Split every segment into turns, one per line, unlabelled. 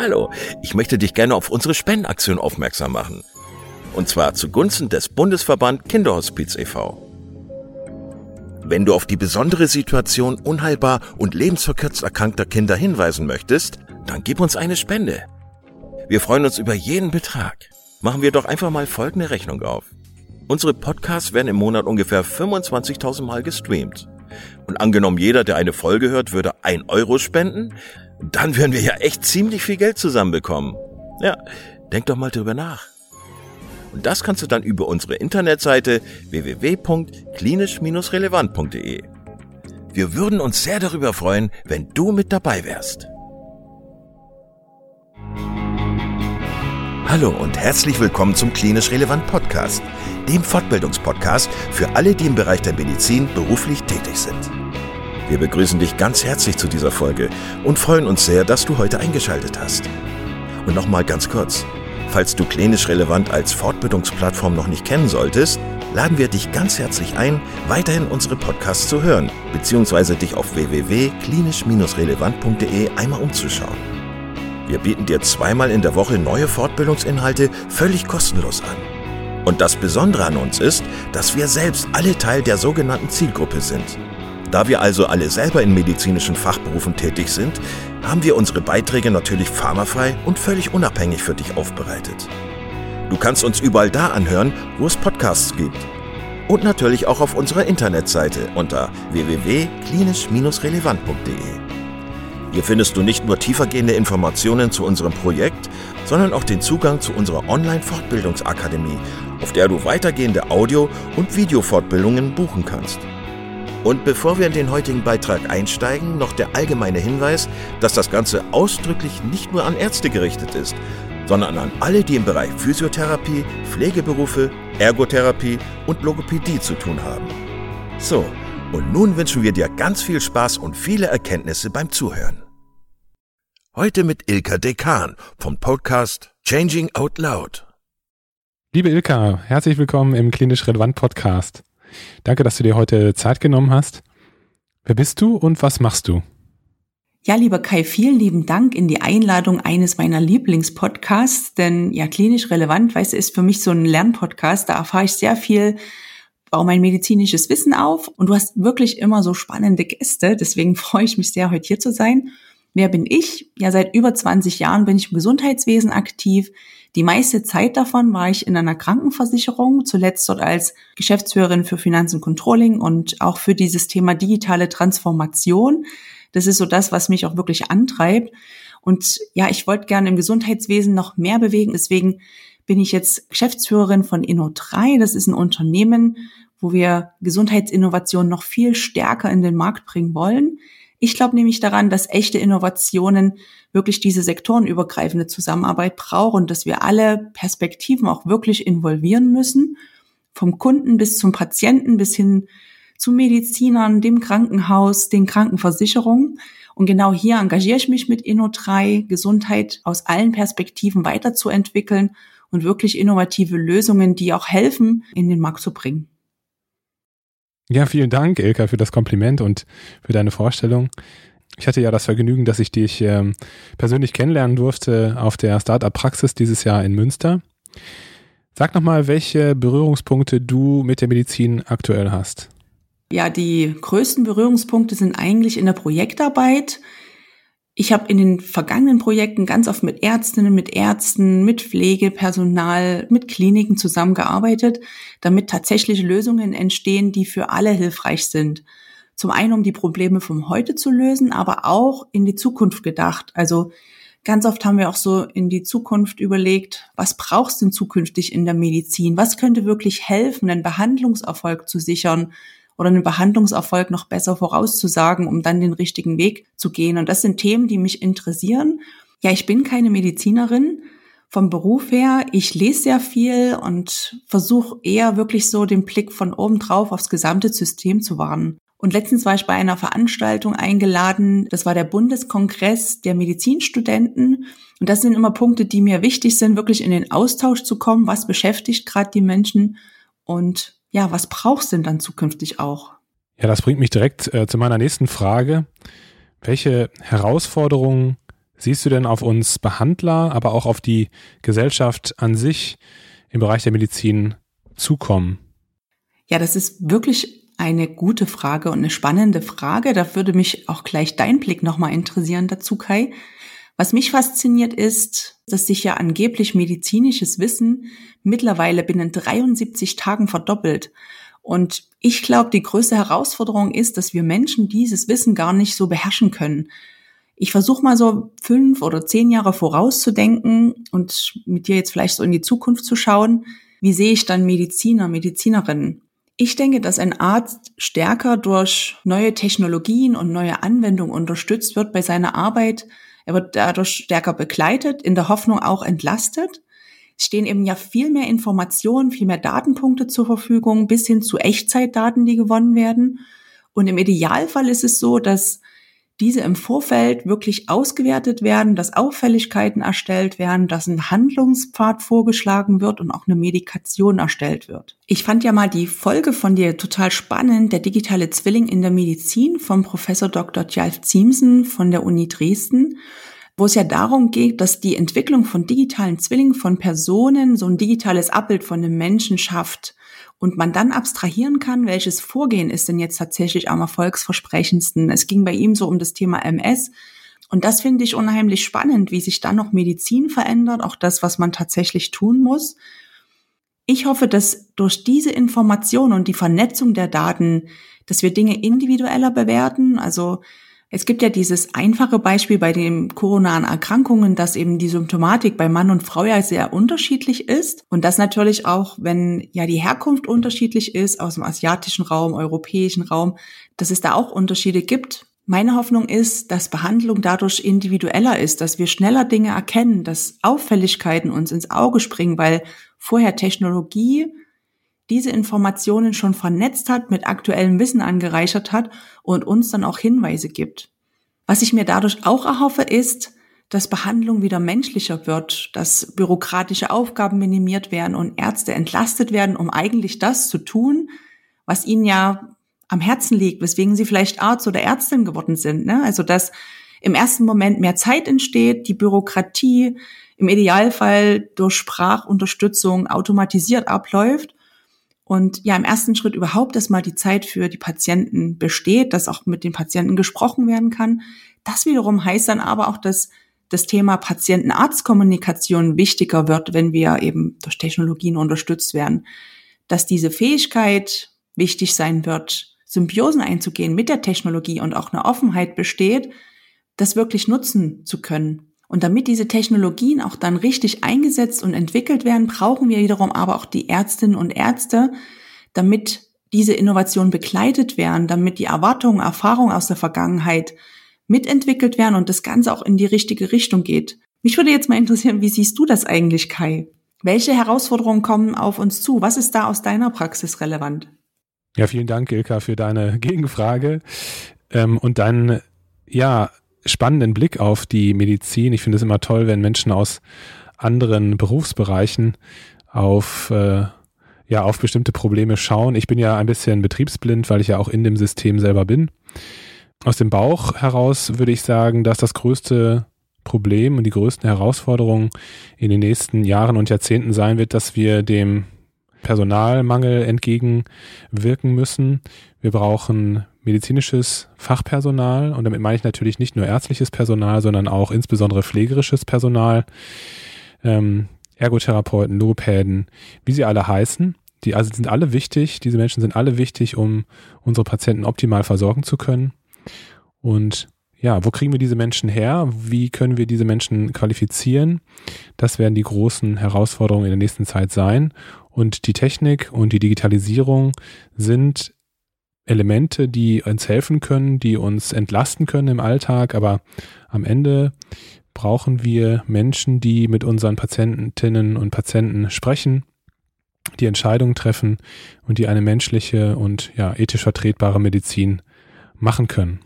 Hallo, ich möchte dich gerne auf unsere Spendenaktion aufmerksam machen. Und zwar zugunsten des Bundesverband Kinderhospiz e.V. Wenn du auf die besondere Situation unheilbar und lebensverkürzt erkrankter Kinder hinweisen möchtest, dann gib uns eine Spende. Wir freuen uns über jeden Betrag. Machen wir doch einfach mal folgende Rechnung auf. Unsere Podcasts werden im Monat ungefähr 25.000 Mal gestreamt. Und angenommen jeder, der eine Folge hört, würde ein Euro spenden, dann werden wir ja echt ziemlich viel Geld zusammenbekommen. Ja, denk doch mal drüber nach. Und das kannst du dann über unsere Internetseite www.klinisch-relevant.de. Wir würden uns sehr darüber freuen, wenn du mit dabei wärst. Hallo und herzlich willkommen zum Klinisch Relevant Podcast, dem Fortbildungspodcast für alle, die im Bereich der Medizin beruflich tätig sind. Wir begrüßen dich ganz herzlich zu dieser Folge und freuen uns sehr, dass du heute eingeschaltet hast. Und nochmal ganz kurz, falls du Klinisch Relevant als Fortbildungsplattform noch nicht kennen solltest, laden wir dich ganz herzlich ein, weiterhin unsere Podcasts zu hören, beziehungsweise dich auf www.klinisch-relevant.de einmal umzuschauen. Wir bieten dir zweimal in der Woche neue Fortbildungsinhalte völlig kostenlos an. Und das Besondere an uns ist, dass wir selbst alle Teil der sogenannten Zielgruppe sind. Da wir also alle selber in medizinischen Fachberufen tätig sind, haben wir unsere Beiträge natürlich pharmafrei und völlig unabhängig für dich aufbereitet. Du kannst uns überall da anhören, wo es Podcasts gibt. Und natürlich auch auf unserer Internetseite unter www.klinisch-relevant.de. Hier findest du nicht nur tiefergehende Informationen zu unserem Projekt, sondern auch den Zugang zu unserer Online-Fortbildungsakademie, auf der du weitergehende Audio- und Videofortbildungen buchen kannst. Und bevor wir in den heutigen Beitrag einsteigen, noch der allgemeine Hinweis, dass das Ganze ausdrücklich nicht nur an Ärzte gerichtet ist, sondern an alle, die im Bereich Physiotherapie, Pflegeberufe, Ergotherapie und Logopädie zu tun haben. So, und nun wünschen wir dir ganz viel Spaß und viele Erkenntnisse beim Zuhören. Heute mit Ilka Dekan vom Podcast Changing Out Loud.
Liebe Ilka, herzlich willkommen im Klinisch Relevant Podcast. Danke, dass du dir heute Zeit genommen hast. Wer bist du und was machst du?
Ja, lieber Kai, vielen lieben Dank in die Einladung eines meiner Lieblingspodcasts, denn ja, klinisch relevant, weißt du, ist für mich so ein Lernpodcast. Da erfahre ich sehr viel baue mein medizinisches Wissen auf und du hast wirklich immer so spannende Gäste. Deswegen freue ich mich sehr, heute hier zu sein. Wer bin ich? Ja, seit über 20 Jahren bin ich im Gesundheitswesen aktiv. Die meiste Zeit davon war ich in einer Krankenversicherung, zuletzt dort als Geschäftsführerin für Finanzen Controlling und auch für dieses Thema digitale Transformation. Das ist so das, was mich auch wirklich antreibt. Und ja, ich wollte gerne im Gesundheitswesen noch mehr bewegen. Deswegen bin ich jetzt Geschäftsführerin von Inno3. Das ist ein Unternehmen, wo wir Gesundheitsinnovation noch viel stärker in den Markt bringen wollen. Ich glaube nämlich daran, dass echte Innovationen wirklich diese sektorenübergreifende Zusammenarbeit brauchen dass wir alle Perspektiven auch wirklich involvieren müssen, vom Kunden bis zum Patienten bis hin zu Medizinern, dem Krankenhaus, den Krankenversicherungen. Und genau hier engagiere ich mich mit Inno3, Gesundheit aus allen Perspektiven weiterzuentwickeln und wirklich innovative Lösungen, die auch helfen, in den Markt zu bringen.
Ja, vielen Dank, Ilka, für das Kompliment und für deine Vorstellung. Ich hatte ja das Vergnügen, dass ich dich ähm, persönlich kennenlernen durfte auf der Startup Praxis dieses Jahr in Münster. Sag nochmal, welche Berührungspunkte du mit der Medizin aktuell hast.
Ja, die größten Berührungspunkte sind eigentlich in der Projektarbeit. Ich habe in den vergangenen Projekten ganz oft mit Ärztinnen, mit Ärzten, mit Pflegepersonal, mit Kliniken zusammengearbeitet, damit tatsächlich Lösungen entstehen, die für alle hilfreich sind. Zum einen, um die Probleme vom Heute zu lösen, aber auch in die Zukunft gedacht. Also ganz oft haben wir auch so in die Zukunft überlegt, was brauchst du denn zukünftig in der Medizin? Was könnte wirklich helfen, einen Behandlungserfolg zu sichern? Oder einen Behandlungserfolg noch besser vorauszusagen, um dann den richtigen Weg zu gehen. Und das sind Themen, die mich interessieren. Ja, ich bin keine Medizinerin vom Beruf her. Ich lese sehr viel und versuche eher wirklich so den Blick von oben drauf aufs gesamte System zu wahren. Und letztens war ich bei einer Veranstaltung eingeladen. Das war der Bundeskongress der Medizinstudenten. Und das sind immer Punkte, die mir wichtig sind, wirklich in den Austausch zu kommen. Was beschäftigt gerade die Menschen? Und ja, was brauchst du denn dann zukünftig auch?
Ja, das bringt mich direkt äh, zu meiner nächsten Frage. Welche Herausforderungen siehst du denn auf uns Behandler, aber auch auf die Gesellschaft an sich im Bereich der Medizin zukommen?
Ja, das ist wirklich eine gute Frage und eine spannende Frage. Da würde mich auch gleich dein Blick nochmal interessieren dazu, Kai. Was mich fasziniert ist, dass sich ja angeblich medizinisches Wissen mittlerweile binnen 73 Tagen verdoppelt. Und ich glaube, die größte Herausforderung ist, dass wir Menschen dieses Wissen gar nicht so beherrschen können. Ich versuche mal so fünf oder zehn Jahre vorauszudenken und mit dir jetzt vielleicht so in die Zukunft zu schauen. Wie sehe ich dann Mediziner, Medizinerinnen? Ich denke, dass ein Arzt stärker durch neue Technologien und neue Anwendungen unterstützt wird bei seiner Arbeit. Er wird dadurch stärker begleitet, in der Hoffnung auch entlastet. Es stehen eben ja viel mehr Informationen, viel mehr Datenpunkte zur Verfügung, bis hin zu Echtzeitdaten, die gewonnen werden. Und im Idealfall ist es so, dass diese im Vorfeld wirklich ausgewertet werden, dass Auffälligkeiten erstellt werden, dass ein Handlungspfad vorgeschlagen wird und auch eine Medikation erstellt wird. Ich fand ja mal die Folge von dir total spannend, der digitale Zwilling in der Medizin vom Professor Dr. Tjalf Ziemsen von der Uni Dresden wo es ja darum geht, dass die Entwicklung von digitalen Zwillingen von Personen so ein digitales Abbild von einem Menschen schafft und man dann abstrahieren kann, welches Vorgehen ist denn jetzt tatsächlich am erfolgsversprechendsten. Es ging bei ihm so um das Thema MS. Und das finde ich unheimlich spannend, wie sich dann noch Medizin verändert, auch das, was man tatsächlich tun muss. Ich hoffe, dass durch diese Information und die Vernetzung der Daten, dass wir Dinge individueller bewerten, also es gibt ja dieses einfache Beispiel bei den koronaren Erkrankungen, dass eben die Symptomatik bei Mann und Frau ja sehr unterschiedlich ist und das natürlich auch, wenn ja die Herkunft unterschiedlich ist aus dem asiatischen Raum, europäischen Raum, dass es da auch Unterschiede gibt. Meine Hoffnung ist, dass Behandlung dadurch individueller ist, dass wir schneller Dinge erkennen, dass Auffälligkeiten uns ins Auge springen, weil vorher Technologie diese Informationen schon vernetzt hat, mit aktuellem Wissen angereichert hat und uns dann auch Hinweise gibt. Was ich mir dadurch auch erhoffe, ist, dass Behandlung wieder menschlicher wird, dass bürokratische Aufgaben minimiert werden und Ärzte entlastet werden, um eigentlich das zu tun, was ihnen ja am Herzen liegt, weswegen sie vielleicht Arzt oder Ärztin geworden sind. Ne? Also dass im ersten Moment mehr Zeit entsteht, die Bürokratie im Idealfall durch Sprachunterstützung automatisiert abläuft und ja, im ersten Schritt überhaupt, dass mal die Zeit für die Patienten besteht, dass auch mit den Patienten gesprochen werden kann. Das wiederum heißt dann aber auch, dass das Thema Patienten-Arzt-Kommunikation wichtiger wird, wenn wir eben durch Technologien unterstützt werden. Dass diese Fähigkeit wichtig sein wird, Symbiosen einzugehen mit der Technologie und auch eine Offenheit besteht, das wirklich nutzen zu können. Und damit diese Technologien auch dann richtig eingesetzt und entwickelt werden, brauchen wir wiederum aber auch die Ärztinnen und Ärzte, damit diese Innovationen begleitet werden, damit die Erwartungen, Erfahrungen aus der Vergangenheit mitentwickelt werden und das Ganze auch in die richtige Richtung geht. Mich würde jetzt mal interessieren, wie siehst du das eigentlich, Kai? Welche Herausforderungen kommen auf uns zu? Was ist da aus deiner Praxis relevant?
Ja, vielen Dank, Ilka, für deine Gegenfrage ähm, und deinen, ja, spannenden Blick auf die Medizin. Ich finde es immer toll, wenn Menschen aus anderen Berufsbereichen auf äh, ja auf bestimmte Probleme schauen. Ich bin ja ein bisschen betriebsblind, weil ich ja auch in dem System selber bin. Aus dem Bauch heraus würde ich sagen, dass das größte Problem und die größten Herausforderungen in den nächsten Jahren und Jahrzehnten sein wird, dass wir dem Personalmangel entgegenwirken müssen. Wir brauchen medizinisches Fachpersonal und damit meine ich natürlich nicht nur ärztliches Personal, sondern auch insbesondere pflegerisches Personal, ähm, Ergotherapeuten, Logopäden, wie sie alle heißen. Die also sind alle wichtig, diese Menschen sind alle wichtig, um unsere Patienten optimal versorgen zu können. Und ja, wo kriegen wir diese Menschen her? Wie können wir diese Menschen qualifizieren? Das werden die großen Herausforderungen in der nächsten Zeit sein. Und die Technik und die Digitalisierung sind Elemente, die uns helfen können, die uns entlasten können im Alltag, aber am Ende brauchen wir Menschen, die mit unseren Patientinnen und Patienten sprechen, die Entscheidungen treffen und die eine menschliche und ja, ethisch vertretbare Medizin machen können.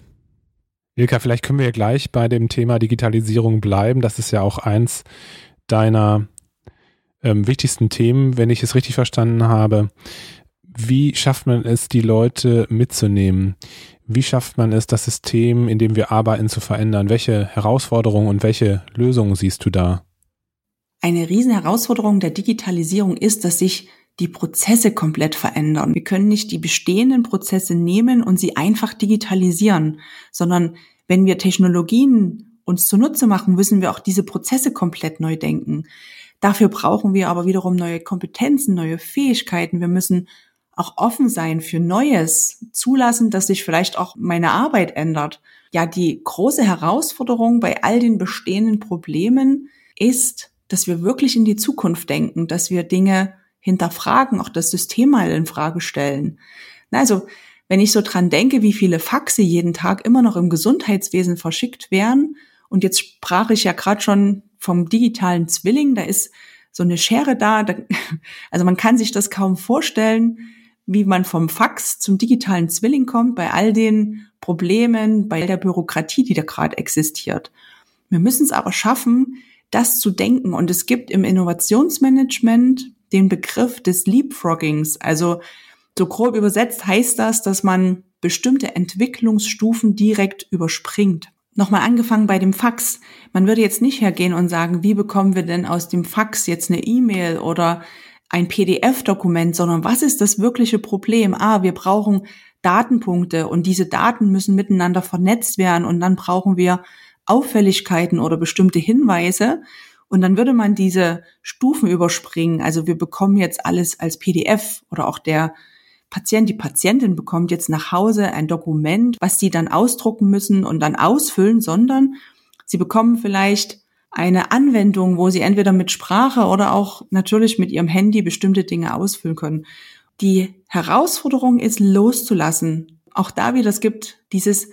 Ilka, vielleicht können wir gleich bei dem Thema Digitalisierung bleiben. Das ist ja auch eins deiner ähm, wichtigsten Themen, wenn ich es richtig verstanden habe Wie schafft man es, die Leute mitzunehmen? Wie schafft man es, das System, in dem wir arbeiten, zu verändern? Welche Herausforderungen und welche Lösungen siehst du da?
Eine Riesenherausforderung der Digitalisierung ist, dass sich die Prozesse komplett verändern. Wir können nicht die bestehenden Prozesse nehmen und sie einfach digitalisieren, sondern wenn wir Technologien uns zunutze machen, müssen wir auch diese Prozesse komplett neu denken. Dafür brauchen wir aber wiederum neue Kompetenzen, neue Fähigkeiten. Wir müssen auch offen sein für Neues, zulassen, dass sich vielleicht auch meine Arbeit ändert. Ja, die große Herausforderung bei all den bestehenden Problemen ist, dass wir wirklich in die Zukunft denken, dass wir Dinge hinterfragen, auch das System mal in Frage stellen. Also, wenn ich so dran denke, wie viele Faxe jeden Tag immer noch im Gesundheitswesen verschickt werden, und jetzt sprach ich ja gerade schon vom digitalen Zwilling, da ist so eine Schere da, da, also man kann sich das kaum vorstellen, wie man vom Fax zum digitalen Zwilling kommt, bei all den Problemen, bei der Bürokratie, die da gerade existiert. Wir müssen es aber schaffen, das zu denken. Und es gibt im Innovationsmanagement den Begriff des Leapfroggings. Also so grob übersetzt heißt das, dass man bestimmte Entwicklungsstufen direkt überspringt. Nochmal angefangen bei dem Fax. Man würde jetzt nicht hergehen und sagen, wie bekommen wir denn aus dem Fax jetzt eine E-Mail oder ein PDF-Dokument, sondern was ist das wirkliche Problem? Ah, wir brauchen Datenpunkte und diese Daten müssen miteinander vernetzt werden und dann brauchen wir Auffälligkeiten oder bestimmte Hinweise. Und dann würde man diese Stufen überspringen. Also wir bekommen jetzt alles als PDF oder auch der Patient, die Patientin bekommt jetzt nach Hause ein Dokument, was sie dann ausdrucken müssen und dann ausfüllen, sondern sie bekommen vielleicht eine Anwendung, wo sie entweder mit Sprache oder auch natürlich mit ihrem Handy bestimmte Dinge ausfüllen können. Die Herausforderung ist loszulassen. Auch da wieder, es gibt dieses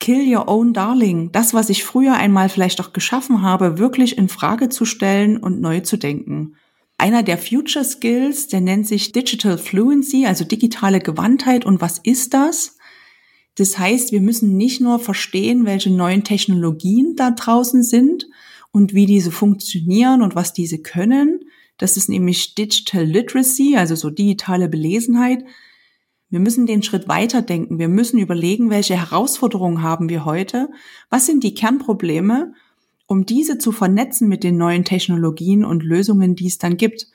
Kill your own darling. Das, was ich früher einmal vielleicht auch geschaffen habe, wirklich in Frage zu stellen und neu zu denken. Einer der Future Skills, der nennt sich Digital Fluency, also digitale Gewandtheit. Und was ist das? Das heißt, wir müssen nicht nur verstehen, welche neuen Technologien da draußen sind, und wie diese funktionieren und was diese können. Das ist nämlich Digital Literacy, also so digitale Belesenheit. Wir müssen den Schritt weiterdenken. Wir müssen überlegen, welche Herausforderungen haben wir heute? Was sind die Kernprobleme, um diese zu vernetzen mit den neuen Technologien und Lösungen, die es dann gibt?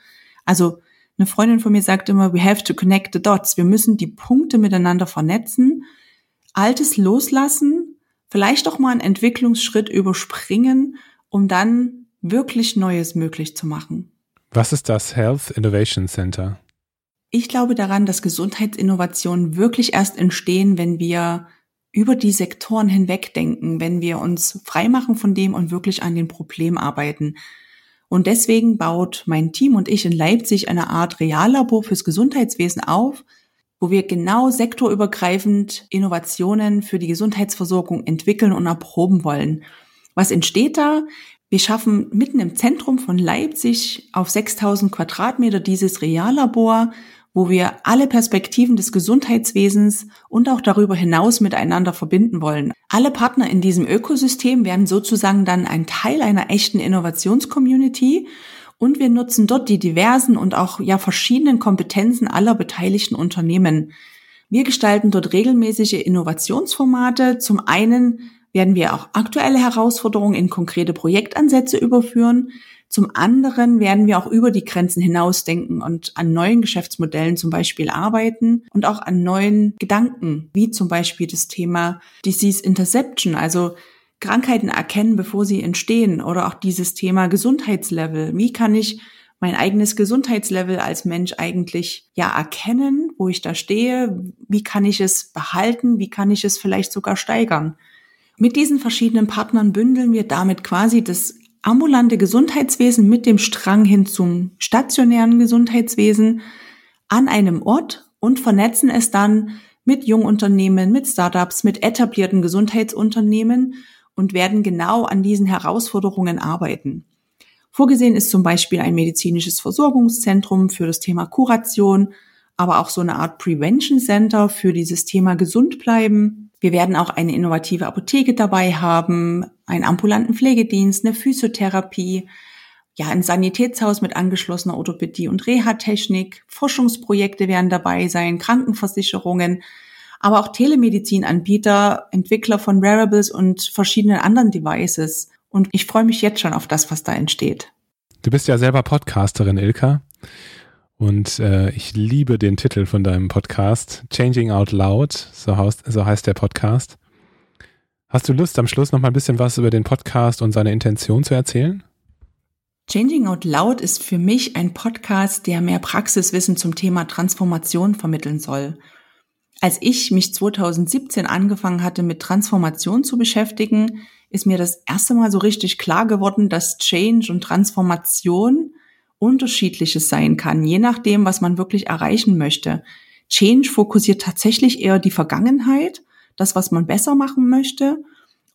Also eine Freundin von mir sagt immer, we have to connect the dots. Wir müssen die Punkte miteinander vernetzen, Altes loslassen, vielleicht auch mal einen Entwicklungsschritt überspringen um dann wirklich Neues möglich zu machen.
Was ist das Health Innovation Center?
Ich glaube daran, dass Gesundheitsinnovationen wirklich erst entstehen, wenn wir über die Sektoren hinweg denken, wenn wir uns freimachen von dem und wirklich an den Problem arbeiten. Und deswegen baut mein Team und ich in Leipzig eine Art Reallabor fürs Gesundheitswesen auf, wo wir genau sektorübergreifend Innovationen für die Gesundheitsversorgung entwickeln und erproben wollen. Was entsteht da? Wir schaffen mitten im Zentrum von Leipzig auf 6000 Quadratmeter dieses Reallabor, wo wir alle Perspektiven des Gesundheitswesens und auch darüber hinaus miteinander verbinden wollen. Alle Partner in diesem Ökosystem werden sozusagen dann ein Teil einer echten Innovationscommunity und wir nutzen dort die diversen und auch ja verschiedenen Kompetenzen aller beteiligten Unternehmen. Wir gestalten dort regelmäßige Innovationsformate. Zum einen werden wir auch aktuelle Herausforderungen in konkrete Projektansätze überführen. Zum anderen werden wir auch über die Grenzen hinausdenken und an neuen Geschäftsmodellen zum Beispiel arbeiten und auch an neuen Gedanken, wie zum Beispiel das Thema Disease Interception, also Krankheiten erkennen, bevor sie entstehen oder auch dieses Thema Gesundheitslevel. Wie kann ich mein eigenes Gesundheitslevel als Mensch eigentlich ja erkennen, wo ich da stehe? Wie kann ich es behalten? Wie kann ich es vielleicht sogar steigern? Mit diesen verschiedenen Partnern bündeln wir damit quasi das ambulante Gesundheitswesen mit dem Strang hin zum stationären Gesundheitswesen an einem Ort und vernetzen es dann mit Jungunternehmen, mit Startups, mit etablierten Gesundheitsunternehmen und werden genau an diesen Herausforderungen arbeiten. Vorgesehen ist zum Beispiel ein medizinisches Versorgungszentrum für das Thema Kuration, aber auch so eine Art Prevention Center für dieses Thema gesund bleiben wir werden auch eine innovative Apotheke dabei haben, einen ambulanten Pflegedienst, eine Physiotherapie, ja, ein Sanitätshaus mit angeschlossener Orthopädie und Reha-Technik, Forschungsprojekte werden dabei sein, Krankenversicherungen, aber auch Telemedizinanbieter, Entwickler von Wearables und verschiedenen anderen Devices. Und ich freue mich jetzt schon auf das, was da entsteht.
Du bist ja selber Podcasterin, Ilka. Und äh, ich liebe den Titel von deinem Podcast, Changing Out Loud, so heißt, so heißt der Podcast. Hast du Lust, am Schluss noch mal ein bisschen was über den Podcast und seine Intention zu erzählen?
Changing Out Loud ist für mich ein Podcast, der mehr Praxiswissen zum Thema Transformation vermitteln soll. Als ich mich 2017 angefangen hatte, mit Transformation zu beschäftigen, ist mir das erste Mal so richtig klar geworden, dass Change und Transformation unterschiedliches sein kann, je nachdem, was man wirklich erreichen möchte. Change fokussiert tatsächlich eher die Vergangenheit, das, was man besser machen möchte.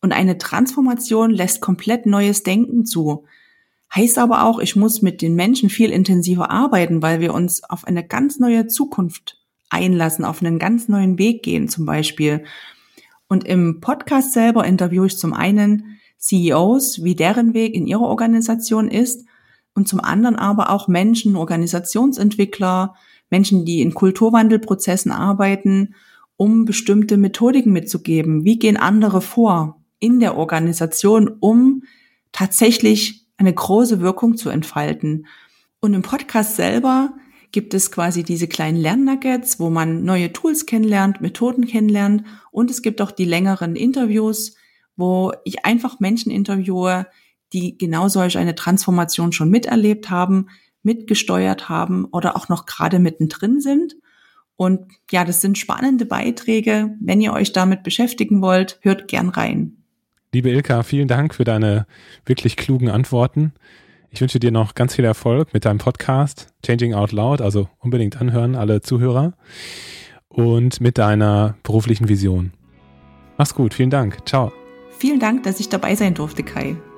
Und eine Transformation lässt komplett neues Denken zu. Heißt aber auch, ich muss mit den Menschen viel intensiver arbeiten, weil wir uns auf eine ganz neue Zukunft einlassen, auf einen ganz neuen Weg gehen zum Beispiel. Und im Podcast selber interviewe ich zum einen CEOs, wie deren Weg in ihrer Organisation ist und zum anderen aber auch Menschen, Organisationsentwickler, Menschen, die in Kulturwandelprozessen arbeiten, um bestimmte Methodiken mitzugeben. Wie gehen andere vor in der Organisation, um tatsächlich eine große Wirkung zu entfalten? Und im Podcast selber gibt es quasi diese kleinen Lernnuggets, wo man neue Tools kennenlernt, Methoden kennenlernt und es gibt auch die längeren Interviews, wo ich einfach Menschen interviewe, die genau solch eine Transformation schon miterlebt haben, mitgesteuert haben oder auch noch gerade mittendrin sind. Und ja, das sind spannende Beiträge. Wenn ihr euch damit beschäftigen wollt, hört gern rein.
Liebe Ilka, vielen Dank für deine wirklich klugen Antworten. Ich wünsche dir noch ganz viel Erfolg mit deinem Podcast Changing Out Loud, also unbedingt anhören, alle Zuhörer, und mit deiner beruflichen Vision. Mach's gut, vielen Dank. Ciao.
Vielen Dank, dass ich dabei sein durfte, Kai.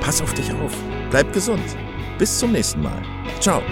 Pass auf dich auf, bleib gesund bis zum nächsten Mal. Ciao.